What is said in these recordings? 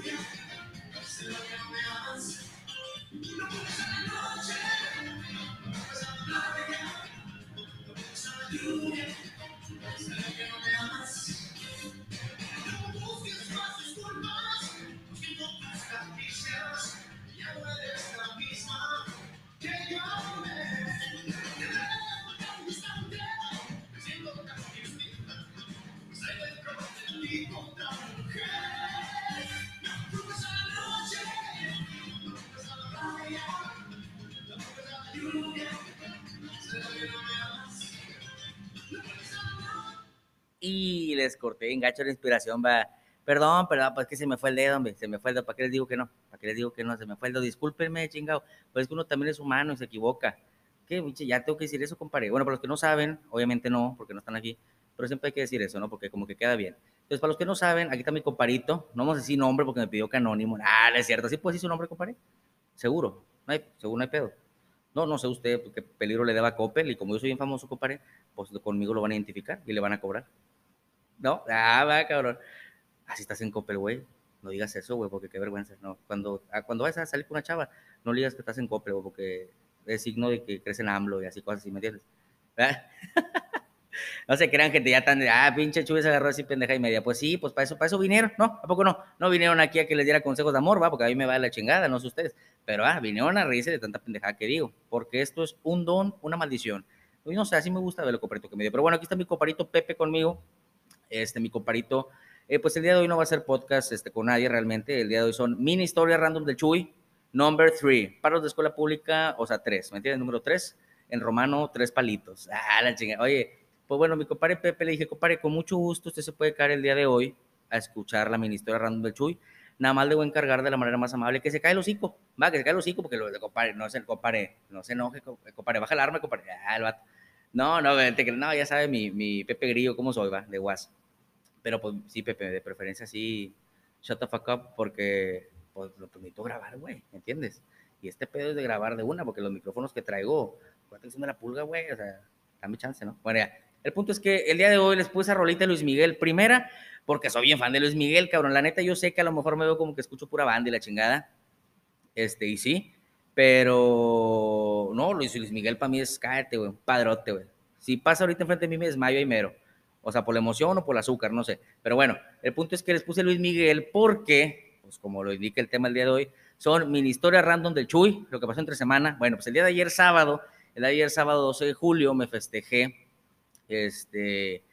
Hallelujah. Les corté engacho la inspiración, va. Perdón, perdón, pues que se me fue el dedo, hombre, se me fue el dedo, ¿para qué les digo que no? ¿Para qué les digo que no? Se me fue el dedo, discúlpenme, chingado, pues es que uno también es humano y se equivoca. ¿Qué, Ya tengo que decir eso, compadre. Bueno, para los que no saben, obviamente no, porque no están aquí, pero siempre hay que decir eso, ¿no? Porque como que queda bien. Entonces, para los que no saben, aquí está mi comparito, no vamos a decir nombre porque me pidió que anónimo, ah, no es cierto, ¿sí puede decir su nombre, compadre? Seguro, no hay, seguro no hay pedo. No, no sé usted qué peligro le daba a Coppel y como yo soy bien famoso, compadre, pues conmigo lo van a identificar y le van a cobrar. No, ah, va, cabrón. Así estás en Coppel, güey. No digas eso, güey, porque qué vergüenza. No, cuando, ah, cuando vas a salir con una chava, no le digas que estás en Coppel, güey, porque es signo de que crees en AMLO y así cosas así, ¿me entiendes? no se crean gente ya tan ah, pinche Chuy se agarró así pendeja y media. Pues sí, pues para eso, para eso vinieron, ¿no? ¿A poco no? No vinieron aquí a que les diera consejos de amor, va, porque a mí me va la chingada, no sé ustedes. Pero, ah, vinieron a reírse de tanta pendejada que digo, porque esto es un don, una maldición. Pues no sé, así me gusta ver el coparito que me dio. Pero bueno, aquí está mi coparito Pepe conmigo. Este, mi coparito. Eh, pues el día de hoy no va a ser podcast este, con nadie realmente. El día de hoy son mini historias random del Chuy, number three. Para los de escuela pública, o sea, tres. ¿Me entiendes? Número tres. En romano, tres palitos. Ah, la chingada. Oye, pues bueno, mi compadre Pepe le dije, compadre, con mucho gusto usted se puede caer el día de hoy a escuchar la mini historia random del Chuy. Nada más le voy a encargar de la manera más amable que se cae el hocico. Va, que se cae el hocico porque lo de compadre, no se, compadre, no se enoje, compadre, baja el arma, compadre. Ah, el vato. No, no, no, ya sabe mi, mi Pepe Grillo cómo soy, va, de guas. Pero pues sí, Pepe, de preferencia sí, shut the fuck up, porque pues lo permito grabar, güey, ¿entiendes? Y este pedo es de grabar de una, porque los micrófonos que traigo, ¿cuánto de la pulga, güey? O sea, dame chance, ¿no? Bueno, ya. El punto es que el día de hoy les puse a rolita Luis Miguel. Primera, porque soy bien fan de Luis Miguel, cabrón. La neta, yo sé que a lo mejor me veo como que escucho pura banda y la chingada. Este, y sí. Pero no, Luis, Luis Miguel para mí es cállate, güey, padrote, güey. Si pasa ahorita enfrente de mí me desmayo y mero. O sea, por la emoción o por el azúcar, no sé. Pero bueno, el punto es que les puse Luis Miguel porque, pues como lo indica el tema el día de hoy, son mini historias random del Chuy, lo que pasó entre semana. Bueno, pues el día de ayer sábado, el día de ayer sábado 12 de julio me festejé este,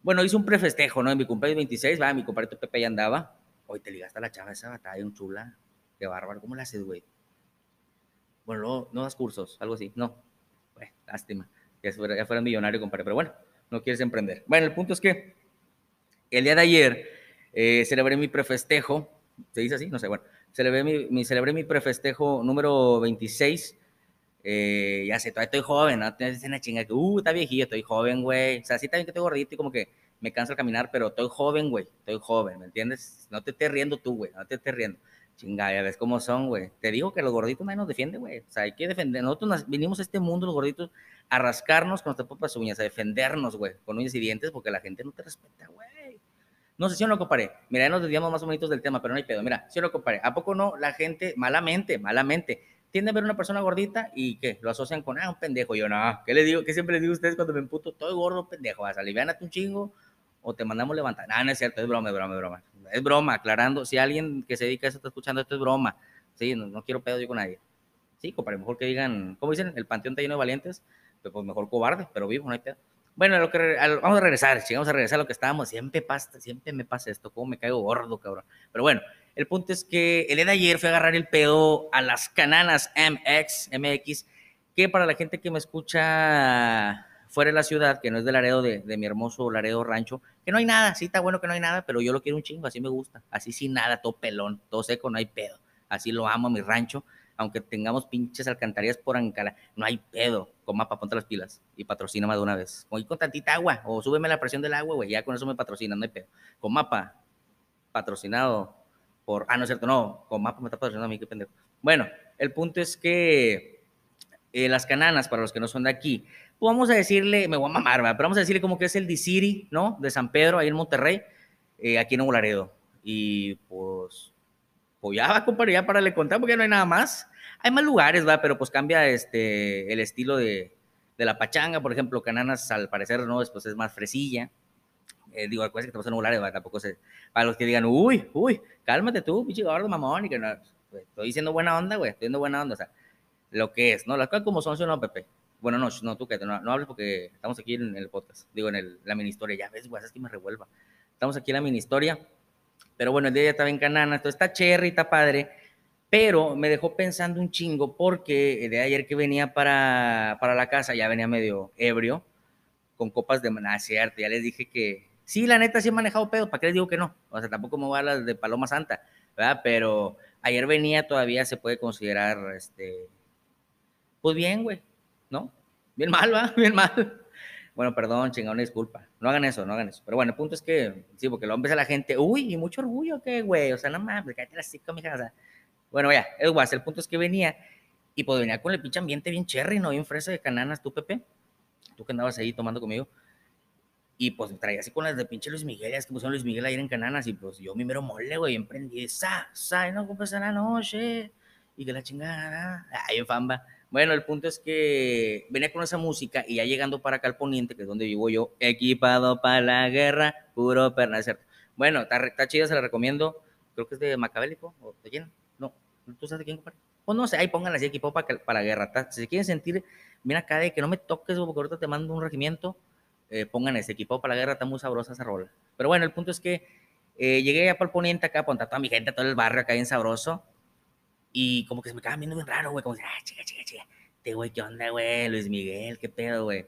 bueno, hice un prefestejo, ¿no? En mi cumpleaños 26, va, mi compadre Pepe ya andaba. Hoy te ligaste a la chava esa batalla, un chula. Qué bárbaro, ¿cómo la haces, güey? Bueno, no, no das cursos, algo así. No, bueno, lástima. Ya fuera, ya fuera millonario, compadre, pero bueno, no quieres emprender. Bueno, el punto es que el día de ayer eh, celebré mi prefestejo, ¿se dice así? No sé, bueno, celebré mi, mi, celebré mi prefestejo número 26 eh, ya sé, todavía estoy joven, ¿no? Tienes una chinga que, uh, está viejillo, estoy joven, güey. O sea, sí también que estoy gordito y como que me cansa el caminar, pero estoy joven, güey. Estoy joven, ¿me entiendes? No te estés riendo tú, güey. No te estés riendo. Chinga, ya ves cómo son, güey. Te digo que los gorditos nadie nos defiende, güey. O sea, hay que defender. Nosotros vinimos a este mundo, los gorditos, a rascarnos con nuestras propias uñas, a defendernos, güey, con uñas y dientes, porque la gente no te respeta, güey. No sé si yo no comparé. Mira, ya nos desviamos más o menos del tema, pero no hay pedo. Mira, si yo no comparé. ¿A poco no la gente, malamente, malamente, tiende a ver una persona gordita y que lo asocian con, ah, un pendejo. Yo, no, ¿qué le digo? ¿Qué siempre les digo a ustedes cuando me emputo? Estoy gordo, pendejo. Vas, aliviánate un chingo o te mandamos levantar. No, no es cierto, es broma, es broma, es broma. Es broma, aclarando. Si alguien que se dedica a eso está escuchando, esto es broma. Sí, no, quiero pedo yo con nadie. Sí, compadre, mejor que digan, ¿cómo dicen? El panteón está lleno de valientes, pues, pues mejor cobarde, pero vivo, no hay pedo. Bueno, lo que, vamos a regresar, vamos a regresar a lo que estábamos. Siempre pasa, siempre me pasa esto, cómo me caigo gordo, cabrón. Pero bueno, el punto es que el día de ayer fui a agarrar el pedo a las cananas MX, MX, que para la gente que me escucha fuera de la ciudad, que no es del Laredo, de, mi hermoso Laredo Rancho, que no hay nada, sí está bueno que no hay nada, pero yo lo quiero un chingo, así me gusta, así sin nada, todo pelón, todo seco, no hay pedo, así lo amo a mi rancho, aunque tengamos pinches alcantarillas por Ancala, no hay pedo, con mapa, ponte las pilas y patrocíname de una vez, con, con tantita agua, o súbeme la presión del agua, güey, ya con eso me patrocinan, no hay pedo, con mapa, patrocinado, por, ah, no es cierto, no, con mapa me está patrocinando a mí, qué pendejo. Bueno, el punto es que eh, las cananas, para los que no son de aquí, pues vamos a decirle, me voy a mamar, pero vamos a decirle como que es el D-City, ¿no? De San Pedro, ahí en Monterrey, eh, aquí en Nuevo. Y pues, pues ya va, compadre, ya para le contar, porque no hay nada más. Hay más lugares, va, pero pues cambia este, el estilo de, de la pachanga, por ejemplo, Cananas al parecer, ¿no? Después es más fresilla eh, digo, acuérdense que estamos en un tampoco se, para los que digan, uy, uy, cálmate tú, pinche gordo mamón, y que no, pues, estoy diciendo buena onda, güey, estoy diciendo buena onda, o sea, lo que es, ¿no? Las cosas como son, ¿sí no, Pepe? Bueno, no, no, tú que no, no hables porque estamos aquí en el podcast, digo, en el, la mini historia, ya ves, güey, es que me revuelva. Estamos aquí en la mini historia, pero bueno, el día ya estaba en Canana, esto está cherry, está padre, pero me dejó pensando un chingo porque el día de ayer que venía para, para la casa ya venía medio ebrio, con copas de maná, cierto, ya les dije que Sí, la neta sí he manejado pedo, ¿para qué les digo que no? O sea, tampoco me voy a las de Paloma Santa, ¿verdad? Pero ayer venía todavía se puede considerar, este, pues bien, güey, ¿no? Bien mal, ¿va? Bien mal. Bueno, perdón, chingada, una disculpa. No hagan eso, no hagan eso. Pero bueno, el punto es que, sí, porque lo empieza la gente, uy, y mucho orgullo, ¿qué, güey? O sea, no mames, cállate la cica, mija. O sea, bueno, ya, es guay, el punto es que venía y pues venía con el pinche ambiente bien cherry, ¿no? Bien fresa de cananas, tú, Pepe. Tú que andabas ahí tomando conmigo. Y pues traía así con las de pinche Luis Miguel, es que pusieron Luis Miguel ayer en Cananas y pues yo mi mero mole, güey, emprendí, sa, sa, y no compras en la noche, y que la chingada, ay, en famba. Bueno, el punto es que venía con esa música y ya llegando para acá al poniente, que es donde vivo yo, equipado para la guerra, puro perna, ¿cierto? Bueno, está, chida, se la recomiendo. Creo que es de Macabélico, o de quién? No, ¿tú sabes de quién, compadre? Pues no sé, ahí pónganla así, equipado para, para la guerra. Si se quieren sentir, mira acá de que no me toques, porque ahorita te mando un regimiento, eh, pongan ese equipado para la guerra, está muy sabrosa esa rola. Pero bueno, el punto es que eh, llegué ya para el poniente acá, a toda mi gente, todo el barrio acá bien sabroso y como que se me quedaba viendo bien raro, güey, como, ah, chica, chica, chica, este güey, ¿qué onda, güey? Luis Miguel, ¿qué pedo, güey?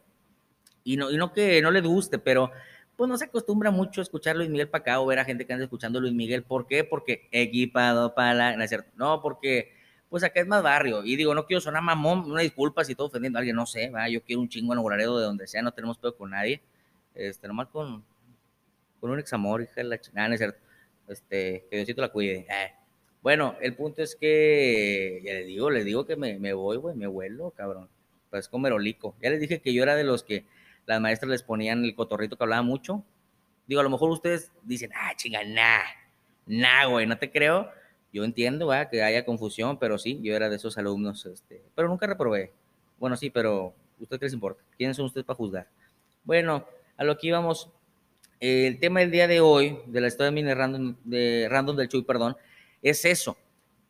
Y no, y no que no le guste, pero pues no se acostumbra mucho a escuchar Luis Miguel para acá o ver a gente que anda escuchando Luis Miguel. ¿Por qué? Porque equipado para la... No porque pues acá es más barrio. Y digo, no quiero sonar mamón, una disculpa si estoy ofendiendo a alguien, no sé, ¿va? yo quiero un chingo en Obraredo de donde sea, no tenemos pedo con nadie. Este, nomás con, con un examor, hija de la chingada, no es cierto. Este, que Diosito la cuide. Eh. Bueno, el punto es que, ya les digo, les digo que me, me voy, güey, me vuelo, cabrón. Pues como merolico. Ya les dije que yo era de los que las maestras les ponían el cotorrito que hablaba mucho. Digo, a lo mejor ustedes dicen, ah, chinga, nah, nah, güey, no te creo. Yo entiendo, ¿verdad? que haya confusión, pero sí, yo era de esos alumnos, este, pero nunca reprobé. Bueno, sí, pero ¿ustedes qué les importa? ¿Quiénes son ustedes para juzgar? Bueno, a lo que íbamos, el tema del día de hoy, de la historia de random, de random del Chuy, perdón, es eso,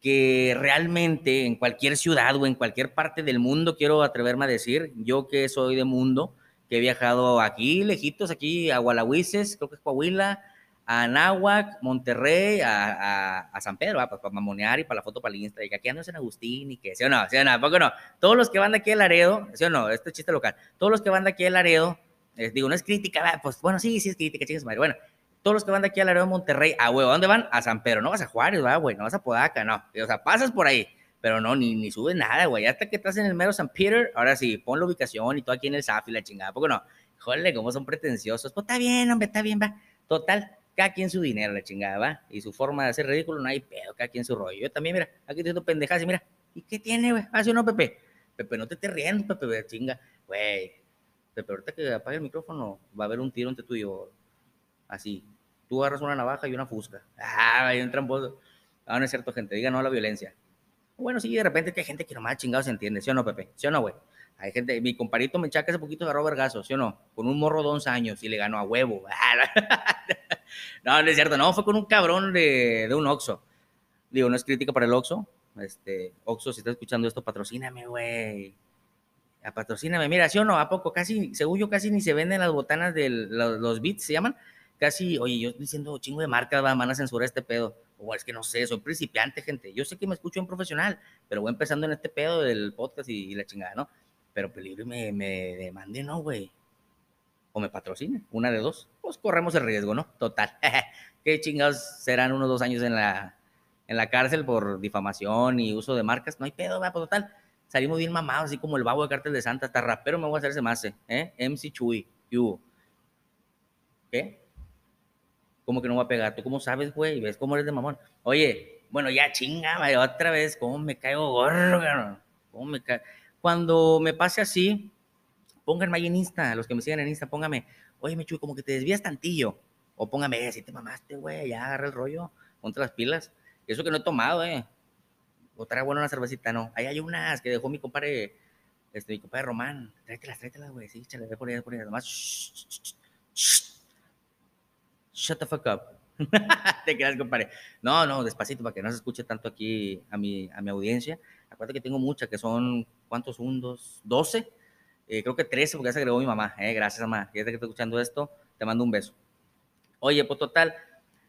que realmente en cualquier ciudad o en cualquier parte del mundo, quiero atreverme a decir, yo que soy de mundo, que he viajado aquí, lejitos, aquí a Gualahuises, creo que es Coahuila, a Anáhuac, Monterrey, a, San Pedro, ah, pues, para mamonear y para la foto para el Insta, y que aquí ando en San Agustín y que, ¿sí o no? ¿Sí o no? ¿Por no? Todos los que van de aquí a Laredo, ¿sí o no? Este chiste local, todos los que van de aquí a Laredo, les digo, no es crítica, pues bueno, sí, sí es crítica, chicas, madre. Bueno, todos los que van de aquí al área de Monterrey, a huevo, ¿a dónde van? A San Pedro, no vas a Juárez, va, güey, no vas a Podaca, no. O sea, pasas por ahí, pero no, ni, ni subes nada, güey. Hasta que estás en el mero San Peter, ahora sí, pon la ubicación y todo aquí en el SAF y la chingada, ¿por qué no? Joder, cómo son pretenciosos. Pues está bien, hombre, está bien, va. Total, cada quien su dinero, la chingada, va. Y su forma de hacer ridículo, no hay pedo, cada quien su rollo. Yo también, mira, aquí estoy haciendo pendejadas y mira, ¿y qué tiene, güey? ¿Ah, sí no, Pepe? Pepe, no te estés riendo, Pepe, chinga. Güey, Pepe, ahorita que apague el micrófono, va a haber un tiro entre tú y yo. Así, tú agarras una navaja y una fusca. Ah, hay un tramposo. Ah, no es cierto, gente. Diga no a la violencia. Bueno, sí, de repente que hay gente que nomás chingado se entiende. ¿Sí o no, Pepe? ¿Sí o no, güey? Hay gente, mi comparito me echaca hace poquito agarró vergazo, ¿sí o no? Con un morro de 11 años y le ganó a huevo. no, no es cierto, no, fue con un cabrón de, de un Oxxo. Digo, no es crítica para el Oxxo. Este, Oxxo, si estás escuchando esto, patrocíname, güey. Patrocíname. Mira, ¿sí o no? ¿A poco? Casi, según yo, casi ni se venden las botanas de los, los beats, ¿se llaman? Casi, oye, yo diciendo chingo de marcas, van a censurar este pedo. O es que no sé, soy principiante, gente. Yo sé que me escucho en profesional, pero voy empezando en este pedo del podcast y, la chingada, ¿no? Pero peligro me, me demande, ¿no, güey? O me patrocine, una de dos. Pues corremos el riesgo, ¿no? Total. ¿Qué chingados serán unos dos años en la, en la cárcel por difamación y uso de marcas? No hay pedo, va, pues total. Salimos bien mamados, así como el babo de Cártel de Santa. Hasta rapero me voy a hacerse más, ¿eh? MC Chuy. ¿Qué? ¿Cómo que no va a pegar? ¿Tú cómo sabes, güey? ¿Ves cómo eres de mamón? Oye, bueno, ya chinga, otra vez, ¿cómo me caigo gorro, ¿Cómo me caigo? Cuando me pase así, pónganme ahí en Insta, los que me siguen en Insta, póngame, oye, Mechuy, como que te desvías tantillo. O póngame, si te mamaste, güey, ya agarra el rollo, ponte las pilas. Eso que no he tomado, eh. Otra buena una cervecita, no. Ahí hay unas que dejó mi compadre, este, mi compadre Román. Tráetelas, tráetelas, güey. Sí, échale, por ahí, por ahí. Además, shh, shh, shh shut the fuck up. Te quedas, compadre. No, no, despacito, para que no se escuche tanto aquí a mi, a mi audiencia. Acuérdate que tengo muchas, que son, ¿cuántos? Un, dos, doce. Eh, creo que trece, porque ya se agregó mi mamá. Eh, gracias, mamá. Fíjate que estoy escuchando esto, te mando un beso. Oye, pues total,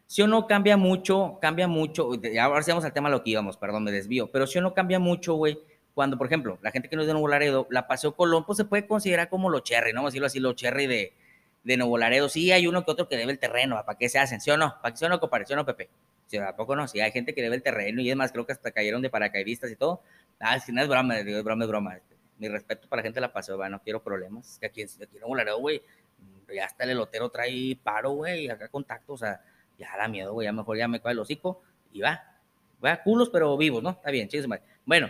si o no cambia mucho, cambia mucho. Ahora sí vamos al tema lo que íbamos, perdón, me desvío. Pero si o no cambia mucho, güey, cuando, por ejemplo, la gente que no es de Nuevo Laredo, la Paseo Colón, pues se puede considerar como lo cherry, ¿no? Vamos a decirlo así, lo cherry de, de Nuevo Laredo, sí hay uno que otro que debe el terreno, ¿para qué se hacen? ¿Sí o no? ¿Para qué se no, o no, Pepe? ¿Sí, ¿A poco no? Sí, hay gente que debe el terreno y es más, creo que hasta cayeron de paracaidistas y todo. Ah, si no es broma, digo, es broma, es broma. Este, mi respeto para la gente de la paseo, no quiero problemas. Que aquí, aquí en Nuevo Laredo, güey, ya hasta el elotero trae paro, güey, acá contacto, o sea, ya da miedo, güey, ya mejor ya me cae el hocico y va. Va, culos, pero vivos, ¿no? Está bien, chicos. Bueno,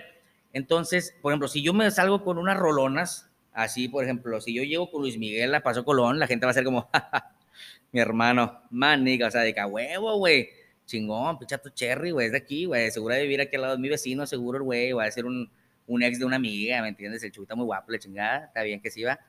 entonces, por ejemplo, si yo me salgo con unas rolonas, así, por ejemplo, si yo llego con Luis Miguel la Paso Colón, la gente va a ser como, mi hermano, maniga, o sea, de que huevo, güey, chingón, pichato cherry, güey, es de aquí, güey, seguro de vivir aquí al lado de mi vecino, seguro güey, va a ser un, un ex de una amiga, ¿me entiendes? El chuta muy guapo, la chingada, está bien que sí va.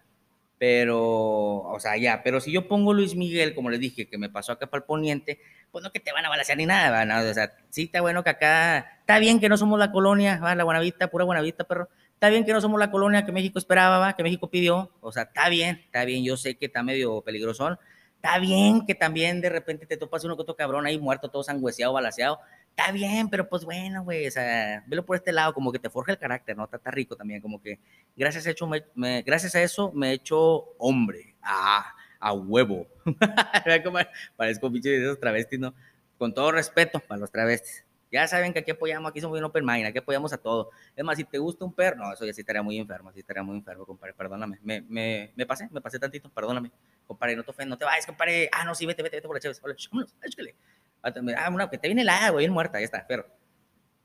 Pero, o sea, ya, pero si yo pongo Luis Miguel, como les dije, que me pasó acá para el poniente, pues no que te van a balasear ni nada, ¿no? o sea, sí está bueno que acá, está bien que no somos la colonia, ¿va? la Buenavista, pura Buenavista, perro, está bien que no somos la colonia que México esperaba, que México pidió, o sea, está bien, está bien, yo sé que está medio peligrosón, está bien que también de repente te topas uno que otro cabrón ahí muerto, todo sangüeseado, balaseado, está bien, pero pues bueno, güey, o sea, velo por este lado, como que te forja el carácter, ¿no? Está, está rico también, como que gracias a, hecho, me, gracias a eso me he hecho hombre, ah, a huevo. Parezco pinche de esos travestis, ¿no? Con todo respeto para los travestis. Ya saben que aquí apoyamos, aquí somos un open mind, aquí apoyamos a todo. Es más, si te gusta un perro, no, eso ya sí estaría muy enfermo, sí estaría muy enfermo, compadre, perdóname. Me, me, me pasé, me pasé tantito, perdóname. Compadre, no te ofendas, no te vayas, compadre. Ah, no, sí, vete, vete, vete por la chévere. Vámonos, échale. Ah, una, que te viene la agua, bien muerta, ya está, pero.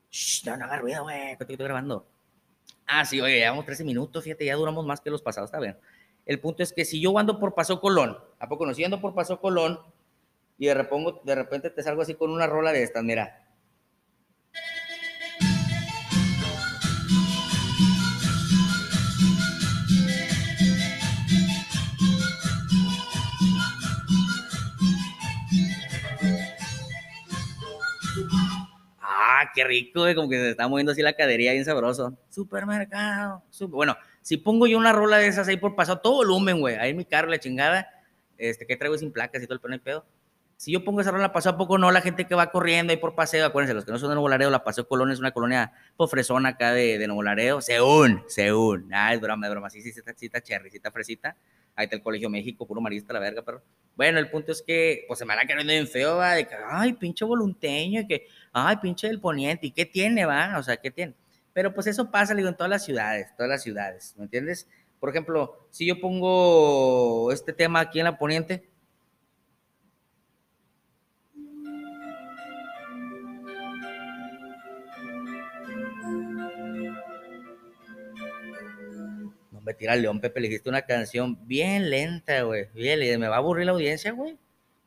Shh, no, no hagas ruido, güey, que estoy grabando. Ah, sí, oye, llevamos 13 minutos, fíjate, ya duramos más que los pasados, está bien. El punto es que si yo ando por Paso Colón, ¿a poco no? Si ando por Paso Colón y de repente, de repente te salgo así con una rola de estas, mira. Ah, qué rico, como que se está moviendo así la cadería bien sabroso. Supermercado. Bueno, si pongo yo una rola de esas ahí por pasado, todo volumen, güey, ahí mi carro, la chingada, este, que traigo sin placas y todo el pelo pedo. Si yo pongo esa rola pasado a poco, no, la gente que va corriendo ahí por paseo, acuérdense, los que no son de Nuevo Laredo, la Paseo Colón es una colonia pofresona acá de, de Nuevo Laredo, Seún, Seún, ah, es broma, es broma, sí, sí, sí, está, sí, está cherry, sí, está fresita, ahí está el Colegio México, puro marista, la verga, pero bueno, el punto es que, pues se me van a quedar bien feo, va, de que, ay, pinche volunteño, que, ay, pinche del poniente, ¿y qué tiene, va? O sea, ¿qué tiene? Pero pues eso pasa, digo, en todas las ciudades, todas las ciudades, ¿me entiendes? Por ejemplo, si yo pongo este tema aquí en la poniente, me tira león, Pepe, le dijiste una canción bien lenta, güey, bien, me va a aburrir la audiencia, güey.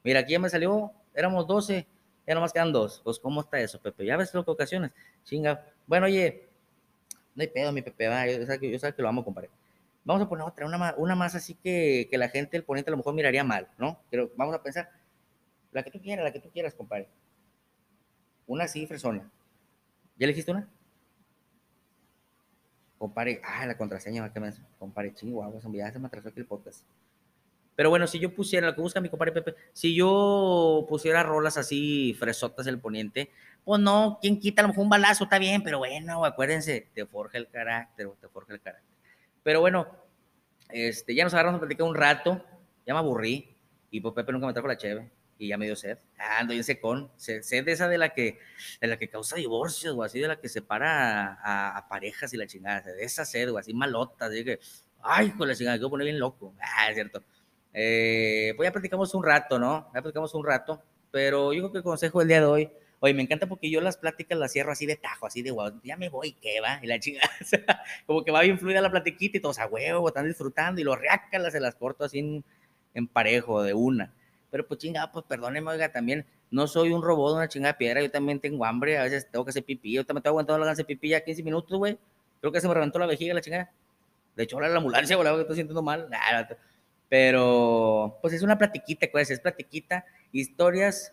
Mira, aquí ya me salió, éramos 12, ya nomás quedan dos. Pues, ¿cómo está eso, Pepe? Ya ves lo que ocasiones. Chinga. Bueno, oye, no hay pedo, mi Pepe, va, yo, sé que, yo sé que lo amo, compadre. Vamos a poner otra, una una más así que, que la gente, el ponente a lo mejor miraría mal, ¿no? Pero vamos a pensar, la que tú quieras, la que tú quieras, compadre. Una así, fresona. ¿Ya elegiste una? Compadre, ah, la contraseña, ¿qué me Compadre, chingo, ya se me atrasó aquí el podcast. Pero bueno, si yo pusiera, lo que busca mi compadre Pepe, si yo pusiera rolas así fresotas el poniente, pues no, ¿quién quita? A lo mejor un balazo, está bien, pero bueno, acuérdense, te forja el carácter, te forja el carácter. Pero bueno, este, ya nos agarramos a platicar un rato, ya me aburrí, y pues Pepe nunca me trajo la cheve, y ya me dio sed. Ah, ando en secón, sed, sed de esa de la que, de la que causa divorcios, o así, de la que separa a, parejas y la chingada, de esa sed, o así malota, así que, ay, con la chingada, que voy a poner bien loco. Ah, es cierto. Eh, pues ya platicamos un rato, ¿no? Ya platicamos un rato, pero yo creo que el consejo del día de hoy, oye, me encanta porque yo las pláticas las cierro así de tajo, así de guau, ya me voy, ¿qué va? Y la chica, como que va bien fluida la platiquita y todos a huevo, están disfrutando y los reácalas se las corto así en, parejo, de una. Pero pues chingada, pues perdóneme, oiga, también no soy un robot una chingada piedra, yo también tengo hambre, a veces tengo que hacer pipí, yo también estoy aguantando la hacer pipí ya 15 minutos, güey. Creo que se me reventó la vejiga la chingada. De hecho, ahora la ambulancia, güey, que estoy sintiendo mal. Pero, pues es una platiquita, pues, es platiquita, historias,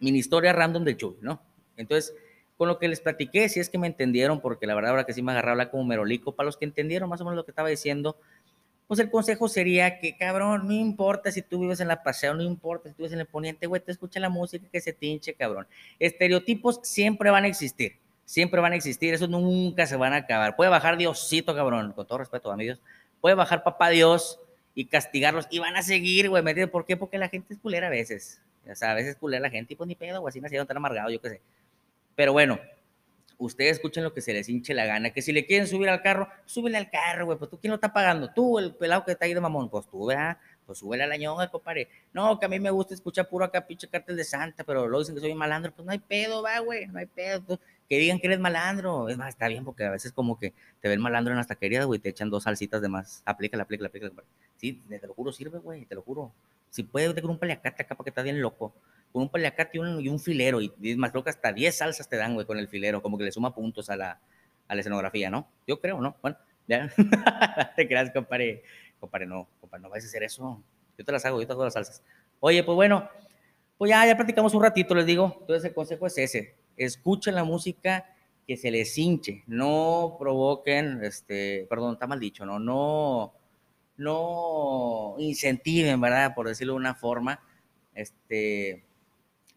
mini historias random del Chuy, ¿no? Entonces, con lo que les platiqué, si es que me entendieron, porque la verdad ahora que sí me agarraba como merolico, para los que entendieron más o menos lo que estaba diciendo, pues el consejo sería que, cabrón, no importa si tú vives en la paseo, no importa si tú vives en el poniente, güey, te escucha la música que se tinche, cabrón. Estereotipos siempre van a existir, siempre van a existir, eso nunca se van a acabar. Puede bajar Diosito, cabrón, con todo respeto a Dios, puede bajar papá Dios, y castigarlos y van a seguir, güey, ¿me entiendes? ¿Por qué? Porque la gente es culera a veces. O sea, a veces es culera la gente y pues ni pedo, güey, así nacieron tan amargado, yo qué sé. Pero bueno, ustedes escuchen lo que se les hinche la gana, que si le quieren subir al carro, súbele al carro, güey, pues tú quién lo está pagando, tú, el pelado que está ahí de mamón, pues tú, ¿verdad? Pues súbele a la ñonga, compadre. No, que a mí me gusta escuchar puro acá, pinche cartel de Santa, pero luego dicen que soy malandro, pues no hay pedo, va, güey, no hay pedo. Que digan que eres malandro, es más, está bien, porque a veces como que te ven malandro en las taquerías, güey, te echan dos salsitas de más, aplícala, aplícala, aplícala, sí, te lo juro, sirve, güey, te lo juro. Si puedes, te con un paliacate acá para que estás bien loco con un paliacate y un, filero, y, más, creo que hasta 10 salsas te dan, güey, con el filero, como que le suma puntos a la, a la escenografía, ¿no? Yo creo, ¿no? Bueno, ya. te creas, compadre. Compadre, no, compadre, no vais a hacer eso. Yo te las hago, yo te hago las salsas. Oye, pues bueno, pues ya, ya platicamos un ratito, les digo. Entonces el consejo es ese. Escuchen la música que se les hinche. No provoquen, este, perdón, está mal dicho, ¿no? No, no incentiven, ¿verdad? Por decirlo de una forma, este,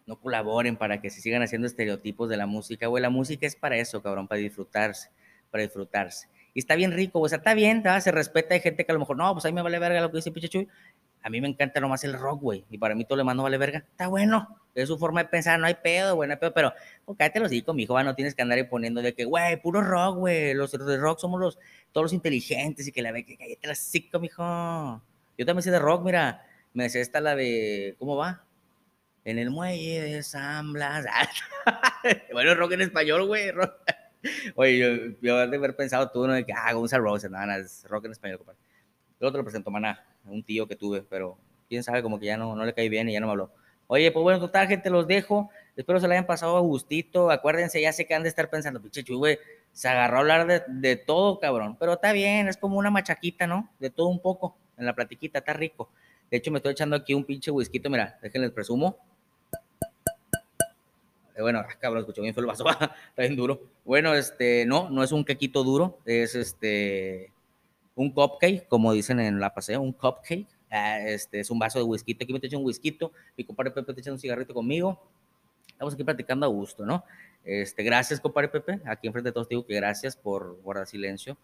no colaboren para que se sigan haciendo estereotipos de la música, güey. La música es para eso, cabrón, para disfrutarse, para disfrutarse. Y está bien rico, o sea, está bien, se respeta. Hay gente que a lo mejor, no, pues a mí me vale verga lo que dice Pichachuy. A mí me encanta nomás el rock, güey. Y para mí todo le mando vale verga. Está bueno. Es su forma de pensar, no hay pedo, güey, no. Pero, oh, cállate los hijos, mi hijo, no tienes que andar ahí poniendo de que, güey, puro rock, güey. Los de rock somos los, todos los inteligentes y que la ve, que cállate los hijos, mijo. Yo también sé de rock, mira. Me decía esta la de, ¿cómo va? en el muelle de San Blas. bueno, rock en español, güey. Oye, yo, yo de haber pensado tú, ¿no? De que, ah, Gonzalo Roses, nada, es rock en español, compadre. Yo te lo presento, maná, un tío que tuve, pero quién sabe, como que ya no, no le caí bien y ya no me habló. Oye, pues bueno, total, gente, los dejo. Espero se la hayan pasado a gustito. Acuérdense, ya sé que han de estar pensando, pinche güey, se agarró a hablar de, de, todo, cabrón. Pero está bien, es como una machaquita, ¿no? De todo un poco, en la platiquita, está rico. De hecho, me estoy echando aquí un pinche whisky, mira, déjenles presumo. Eh, bueno, ah, cabrón, escuché bien fue el vaso, está bien duro. Bueno, este, no, no es un quequito duro, es este, un cupcake, como dicen en la paseo, un cupcake. Ah, este, es un vaso de whisky, aquí me estoy echando un whisky, mi compadre Pepe está echando un cigarrito conmigo. Estamos aquí platicando a gusto, ¿no? Este, gracias, compadre Pepe. Aquí enfrente de todos te digo que gracias por guardar silencio.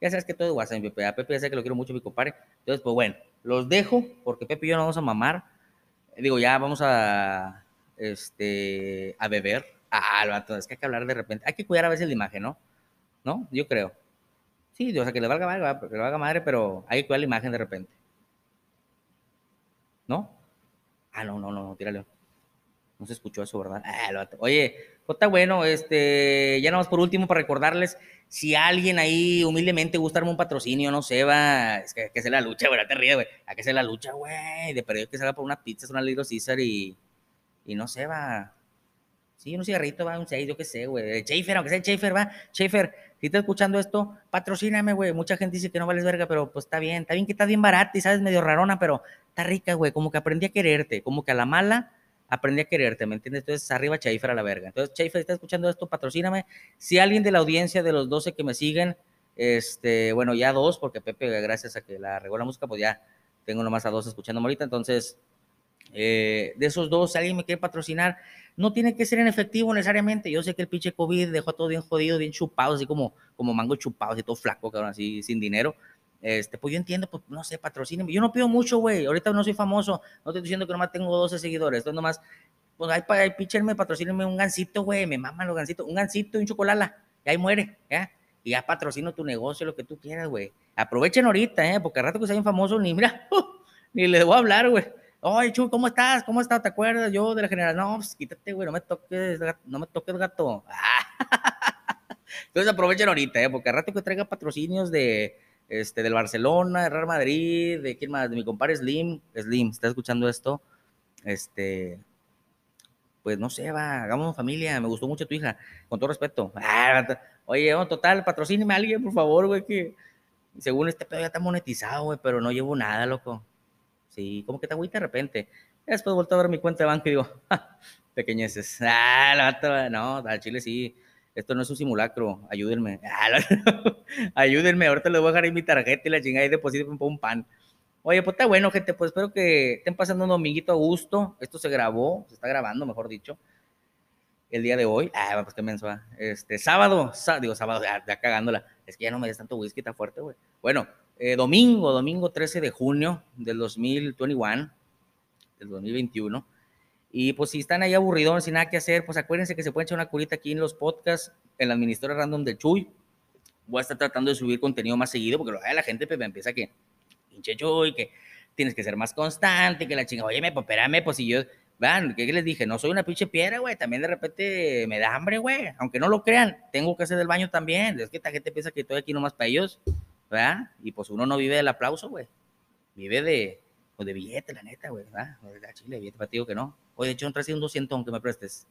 Ya sabes que todo es WhatsApp, Pepe. A Pepe ya sé que lo quiero mucho, mi compadre. Entonces, pues bueno, los dejo porque Pepe y yo no vamos a mamar. Digo, ya vamos a este, a beber. Ah, es que hay que hablar de repente. Hay que cuidar a veces la imagen, ¿no? ¿No? Yo creo. Sí, o sea, que le valga madre, que le valga madre, pero hay que cuidar la imagen de repente. ¿No? Ah, no, no, no, no, tírale. No se escuchó eso, ¿verdad? Ah, Oye, pues está bueno, este, ya nada más por último para recordarles, si alguien ahí humildemente gusta darme un patrocinio, no sé, va, es que, que se la lucha, güey, te ríes, güey, a que se la lucha, güey, de perdido que salga por una pizza, es una Little Caesar y, y no sé, va. Sí, un cigarrito, va, un 6, yo qué sé, güey. Schaefer, aunque sea Schaefer, va. Schaefer, si estás escuchando esto, patrocíname, güey. Mucha gente dice que no vales verga, pero pues está bien. Está bien que estás bien barata y sabes, medio rarona, pero está rica, güey. Como que aprendí a quererte. Como que a la mala aprendí a quererte, ¿me entiendes? Entonces, arriba Schaefer a la verga. Entonces, Schaefer, si estás escuchando esto, patrocíname. Si alguien de la audiencia de los 12 que me siguen, este, bueno, ya dos, porque Pepe, gracias a que la regó la música, pues ya tengo nomás a dos escuchándome ahorita. Entonces, eh, de esos dos, alguien me quiere patrocinar, no tiene que ser en efectivo necesariamente. Yo sé que el pinche COVID dejó todo bien jodido, bien chupado, así como, como mango chupado, así todo flaco, cabrón, así sin dinero. Este, pues yo entiendo, pues no sé, patrocínenme. Yo no pido mucho, güey. Ahorita no soy famoso. No estoy diciendo que nomás tengo 12 seguidores. Entonces nomás, pues ahí, ahí píchenme, patrocínenme un gancito, güey. Me maman los gancitos. Un gancito y un chocolala. Y ahí muere, ¿ya? Y ya patrocino tu negocio, lo que tú quieras, güey. Aprovechen ahorita, ¿eh? Porque al rato que sean famosos, ni mira, ni les voy a hablar, güey. Oye, Chu, ¿cómo estás? ¿Cómo estás? ¿Te acuerdas? Yo de la general. No, pues quítate, güey, no me toques, no me toques, gato. Entonces aprovechen ahorita, ¿eh? porque al rato que traiga patrocinios de, este, del Barcelona, de Real Madrid, de quién más, de mi compadre Slim. Slim, ¿estás escuchando esto? Este, pues no sé, va, hagamos familia, me gustó mucho tu hija, con todo respeto. Oye, total, patrocíneme a alguien, por favor, güey, que según este pedo ya está monetizado, güey, pero no llevo nada, loco. Sí, como que te agüita de repente. Después vuelto a ver mi cuenta de banco y digo, pequeñeces. Ah, la no, al chile sí. Esto no es un simulacro, ayúdenme. Ah, ayúdenme, ahorita les voy a dejar ahí mi tarjeta y la chingada y deposito un pan. Oye, pues está bueno, gente, pues espero que estén pasando un dominguito a gusto. Esto se grabó, se está grabando, mejor dicho, el día de hoy. Ah, pues qué menso, Este, sábado, digo sábado, ya, cagándola. Es que ya no me des tanto whisky, está fuerte, güey. Bueno, eh, domingo, domingo 13 de junio del 2021, del 2021. Y pues si están ahí aburridos, sin nada que hacer, pues acuérdense que se pueden echar una curita aquí en los podcasts, en la administradora random del Chuy. Voy a estar tratando de subir contenido más seguido porque la gente pues, me empieza que, pinche Chuy, que tienes que ser más constante, que la chinga, oye, pues espérame, pues si yo, vean, ¿qué les dije? No soy una pinche piedra, güey, también de repente me da hambre, güey, aunque no lo crean, tengo que hacer del baño también, es que esta gente piensa que estoy aquí nomás para ellos, ¿verdad? Y pues uno no vive del aplauso, güey, vive de, pues de billete, la neta, güey, ¿verdad? De chile, billete para que no. Oye, de hecho, un 200 que me prestes.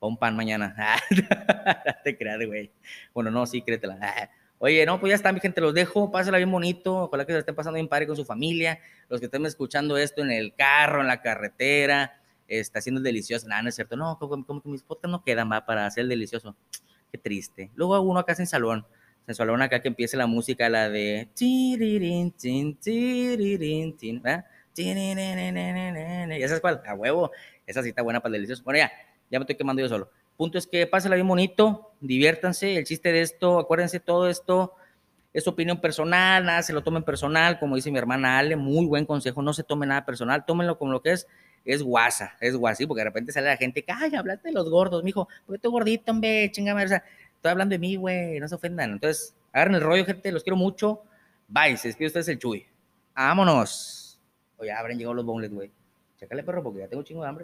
O un pan mañana. te creas, güey. Bueno, no, sí, créetela. Oye, no, pues ya está, mi gente, los dejo. Pásala bien bonito. Ojalá que se estén pasando bien padre con su familia. Los que estén escuchando esto en el carro, en la carretera, está haciendo delicioso. Nada, no es cierto. No, como, que mis podcasts no quedan, va, para hacer delicioso. Qué triste. Luego uno acá en salón. En salón acá que empiece la música, la de... ¿verdad? ¿Ya sabes cuál? A huevo. Esa está buena para el delicioso. Bueno, ya, ya me estoy quemando yo solo. Punto es que pásenla bien bonito, diviértanse. El chiste de esto, acuérdense, todo esto es opinión personal, nada se lo tomen personal, como dice mi hermana Ale, muy buen consejo, no se tome nada personal, tómenlo como lo que es, es guasa, es guasí, porque de repente sale la gente, ay, hablaste de los gordos, mijo, porque estoy gordito, hombre, chingame, o sea, estoy hablando de mí, güey, no se ofendan. Entonces, agarren el rollo, gente, los quiero mucho. Bye, se despide ustedes el Chuy. Vámonos. Oye, habrán llegado los boneless, güey. Chécale, perro, porque ya tengo chingo de hambre.